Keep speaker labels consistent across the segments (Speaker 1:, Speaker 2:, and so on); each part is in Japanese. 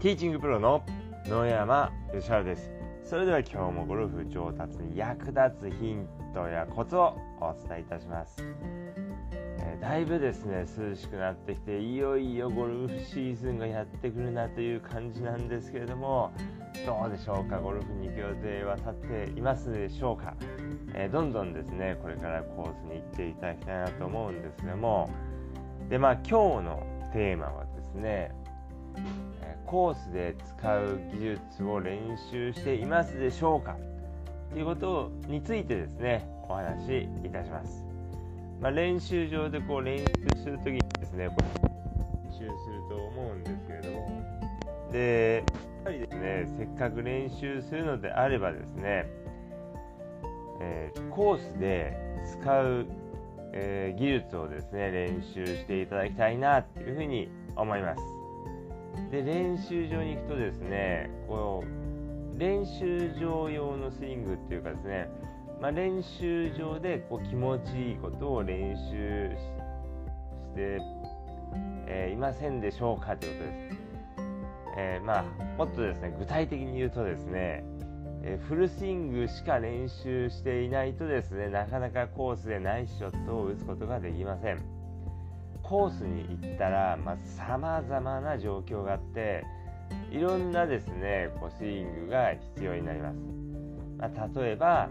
Speaker 1: ティーチングプロの野山義晴です。それでは今日もゴルフ上達に役立つヒントやコツをお伝えいたします、えー、だいぶですね涼しくなってきていよいよゴルフシーズンがやってくるなという感じなんですけれどもどうでしょうかゴルフに行く予定は立っていますでしょうか、えー、どんどんですねこれからコースに行っていただきたいなと思うんですけども。でまあ今日のテーマはですねコースで使う技術を練習していますでしょうか？ということについてですねお話しいたします、まあ、練習場でこう練習する時にですね練習すると思うんですけれども。でやっぱりですねせっかく練習するのであればですね、えー、コースで使う、えー、技術をですね練習していただきたいなというふうに思います。で練習場に行くとですねこう練習場用のスイングっていうかですね、まあ、練習場でこう気持ちいいことを練習して、えー、いませんでしょうかということです、えー、まあ、もっとですね具体的に言うとですね、えー、フルスイングしか練習していないとですねなかなかコースでナイスショットを打つことができません。コースに行ったらさまざ、まな状況があっていろんなですねこうスイングが必要になります、まあ、例えば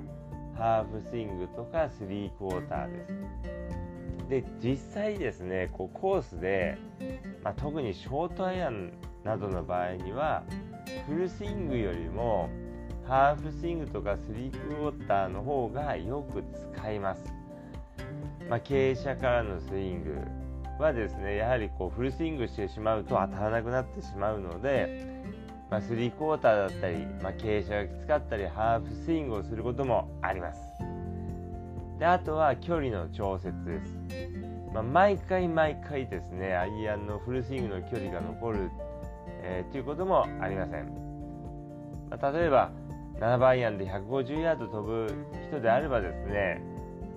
Speaker 1: ハーフスイングとかスリークォーターです。で実際ですねこうコースで、まあ、特にショートアイアンなどの場合にはフルスイングよりもハーフスイングとかスリークォーターの方がよく使います、まあ、傾斜からのスイングはですねやはりこうフルスイングしてしまうと当たらなくなってしまうので、まあ、スリークォーターだったり、まあ、傾斜がきつかったりハーフスイングをすることもあります。であとは距離の調節です、まあ、毎回毎回ですねアイアンのフルスイングの距離が残る、えー、ということもありません、まあ、例えば7番アイアンで150ヤード飛ぶ人であればですね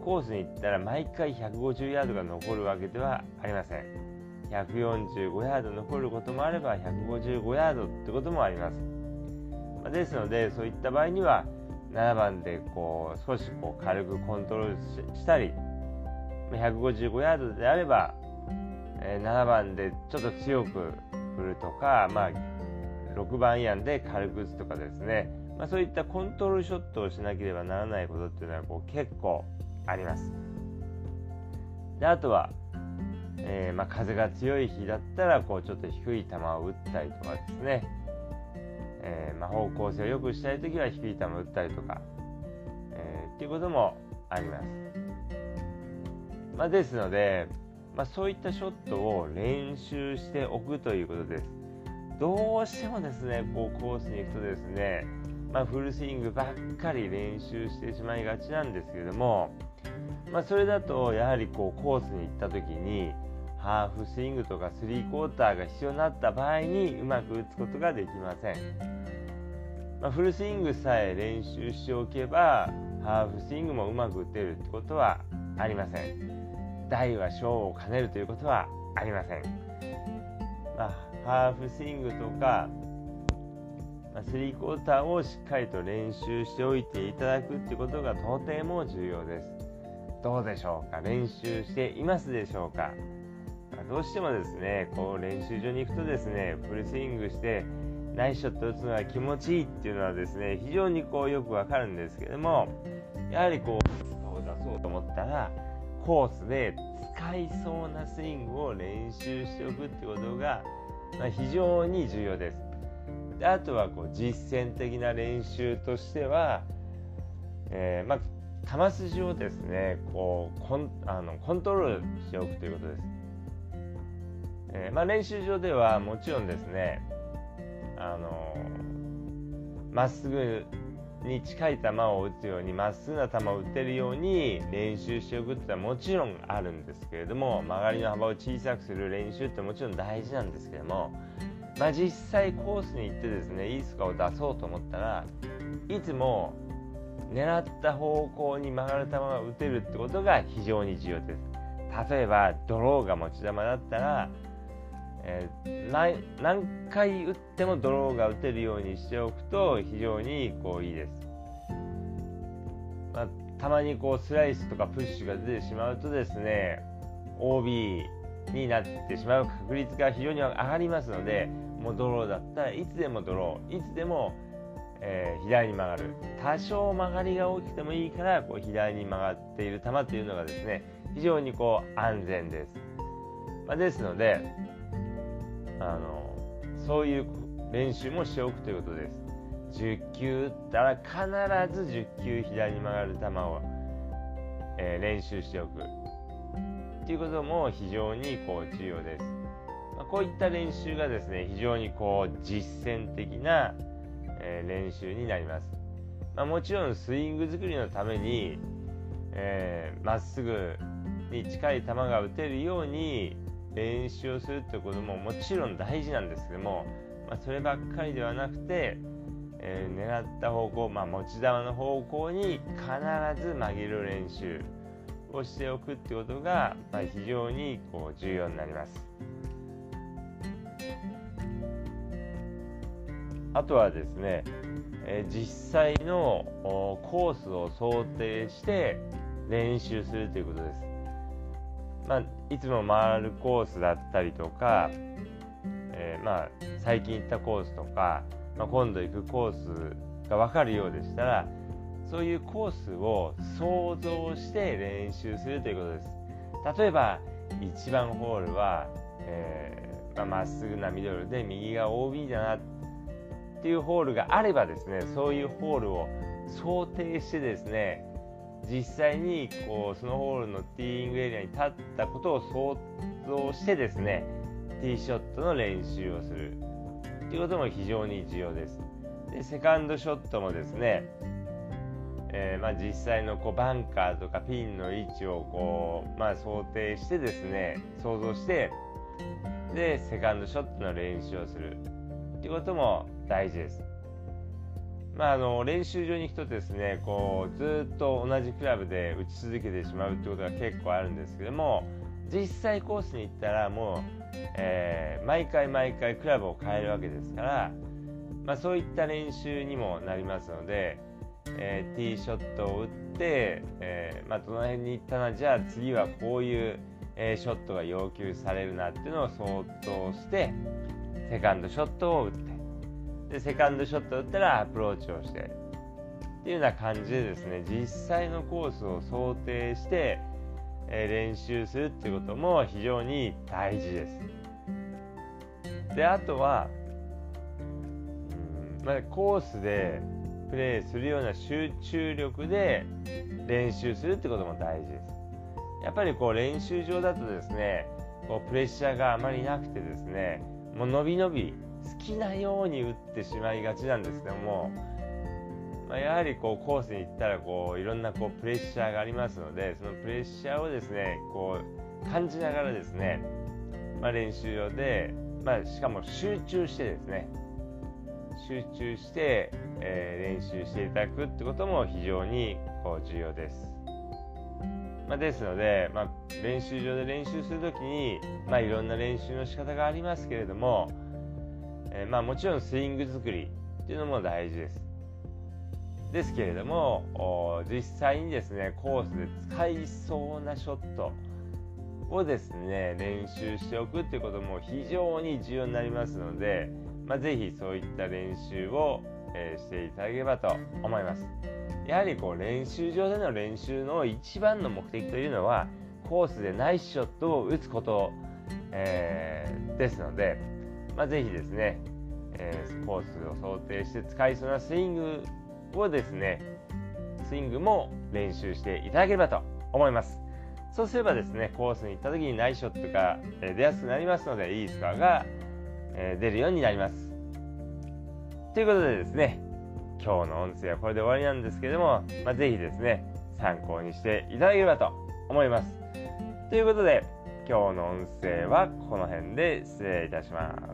Speaker 1: コースに行ったら毎回150ヤードが残るわけではありません。145ヤード残ることもあれば155ヤードってこともあります、まあ、ですのでそういった場合には7番でこう少しこう軽くコントロールしたり155ヤードであれば7番でちょっと強く振るとか、まあ、6番アイアンで軽く打つとかですね、まあ、そういったコントロールショットをしなければならないことっていうのはこう結構あります。であとは、えー、まあ、風が強い日だったらこうちょっと低い球を打ったりとかですね、えー、まあ、方向性を良くしたい時は低い球を打ったりとか、えー、っていうこともあります。まあ、ですので、まあ、そういったショットを練習しておくということです。どうしてもですね、こうコースに行くとですね、まあ、フルスイングばっかり練習してしまいがちなんですけれども、まあ、それだとやはりこうコースに行った時にハーフスイングとかスリークォーターが必要になった場合にうまく打つことができません、まあ、フルスイングさえ練習しておけばハーフスイングもうまく打てるってことはありません。大は小を兼ねるということはありません、まあ、ハーフスイングとかスリークォーターをしっかりと練習しておいていただくってことがとても重要です。どうでしょうか？練習していますでしょうか？どうしてもですねこう練習場に行くとですねフルスイングしてナイスショット打つのが気持ちいいっていうのはですね非常にこうよくわかるんですけどもやはりこう出そうと思ったらコースで使いそうなスイングを練習しておくってことが、まあ、非常に重要です。であとはこう実践的な練習としては、えー、まあ、球筋をですねこうコンあのコントロールしておくということです。えー、まあ、練習場ではもちろんですねあのまっすぐに近い球を打つようにまっすぐな球を打てるように練習しておくってのはもちろんあるんですけれども曲がりの幅を小さくする練習ってもちろん大事なんですけどもまあ、実際コースに行ってですねいいスコアを出そうと思ったらいつも狙った方向に曲がる球が打てるってことが非常に重要です例えばドローが持ち球だったら、えー、何回打ってもドローが打てるようにしておくと非常にこういいです。まあ、たまにこうスライスとかプッシュが出てしまうとですね OB になってしまう確率が非常に上がりますのでもうドローだったらいつでもドローいつでも、えー、左に曲がる。多少曲がりが大きくてもいいからこう左に曲がっている球というのがですね非常にこう安全です、まあ、ですのであのそういう練習もしておくということです。10球打ったら必ず10球左に曲がる球を、えー、練習しておく。ということも非常にこう重要です、まあ、こういった練習がですね非常にこう実践的な、えー、練習になります、まあ、もちろんスイング作りのためにま、えー、っすぐに近い球が打てるように練習をするということももちろん大事なんですけども、まあ、そればっかりではなくて、えー、狙った方向、まあ、持ち球の方向に必ず曲げる練習をしておくってことが、まあ、非常にこう重要になります。あとはですね、え、実際のコースを想定して練習するということです。まあ、いつも回るコースだったりとか、えー、まあ、最近行ったコースとか、まあ、今度行くコースが分かるようでしたらそういうコースを想像して練習するということです例えば1番ホールは、えー、まっすぐなミドルで右が OB だなっていうホールがあればですねそういうホールを想定してですね実際にこうそのホールのティーイングエリアに立ったことを想像してですねティーショットの練習をするということも非常に重要です。でセカンドショットもですね、えー、まあ、実際のこうバンカーとかピンの位置をこう、まあ、想定してですね想像してでセカンドショットの練習をするということも大事です。まあ、あの練習場に行くとですねこうずっと同じクラブで打ち続けてしまうってことが結構あるんですけども実際コースに行ったらもう、えー、毎回毎回クラブを変えるわけですから、まあ、そういった練習にもなりますので、えー、ティーショットを打って、えー、まあ、どの辺に行ったなじゃあ次はこういう、えショットが要求されるなっていうのを想像してセカンドショットを打ってでセカンドショット打ったらアプローチをしてっていうような感じでですね実際のコースを想定して、え、練習するっていうことも非常に大事です。であとは、うんまあ、コースでプレーするような集中力で練習するってことも大事です。やっぱりこう練習場だとですねこうプレッシャーがあまりなくてですねもう伸び伸び好きなように打ってしまいがちなんですけども、まあ、やはりこうコースに行ったらこういろんなこうプレッシャーがありますのでそのプレッシャーをですねこう感じながらですね、まあ、練習場で、まあ、しかも集中してですね集中して、えー、練習していただくってことも非常にこう重要です。まあ、ですので、まあ、練習場で練習するときに、まあ、いろんな練習の仕方がありますけれども、えー、まあ、もちろんスイング作りっていうのも大事です。ですけれども実際にですねコースで使いそうなショットをですね練習しておくっていうことも非常に重要になりますので、まあ、ぜひそういった練習を、えー、していただければと思います。やはりこう練習場での練習の一番の目的というのはコースでナイスショットを打つこと、えー、ですので、まあ、ぜひですね、えー、コースを想定して使いそうなスイングをですねスイングも練習していただければと思います。そうすればですねコースに行った時にナイスショットが出やすくなりますのでいいスコアが出るようになります。ということでですね今日の音声はこれで終わりなんですけども、まあ、ぜひですね参考にしていただければと思います。ということで今日の音声はこの辺で失礼いたします。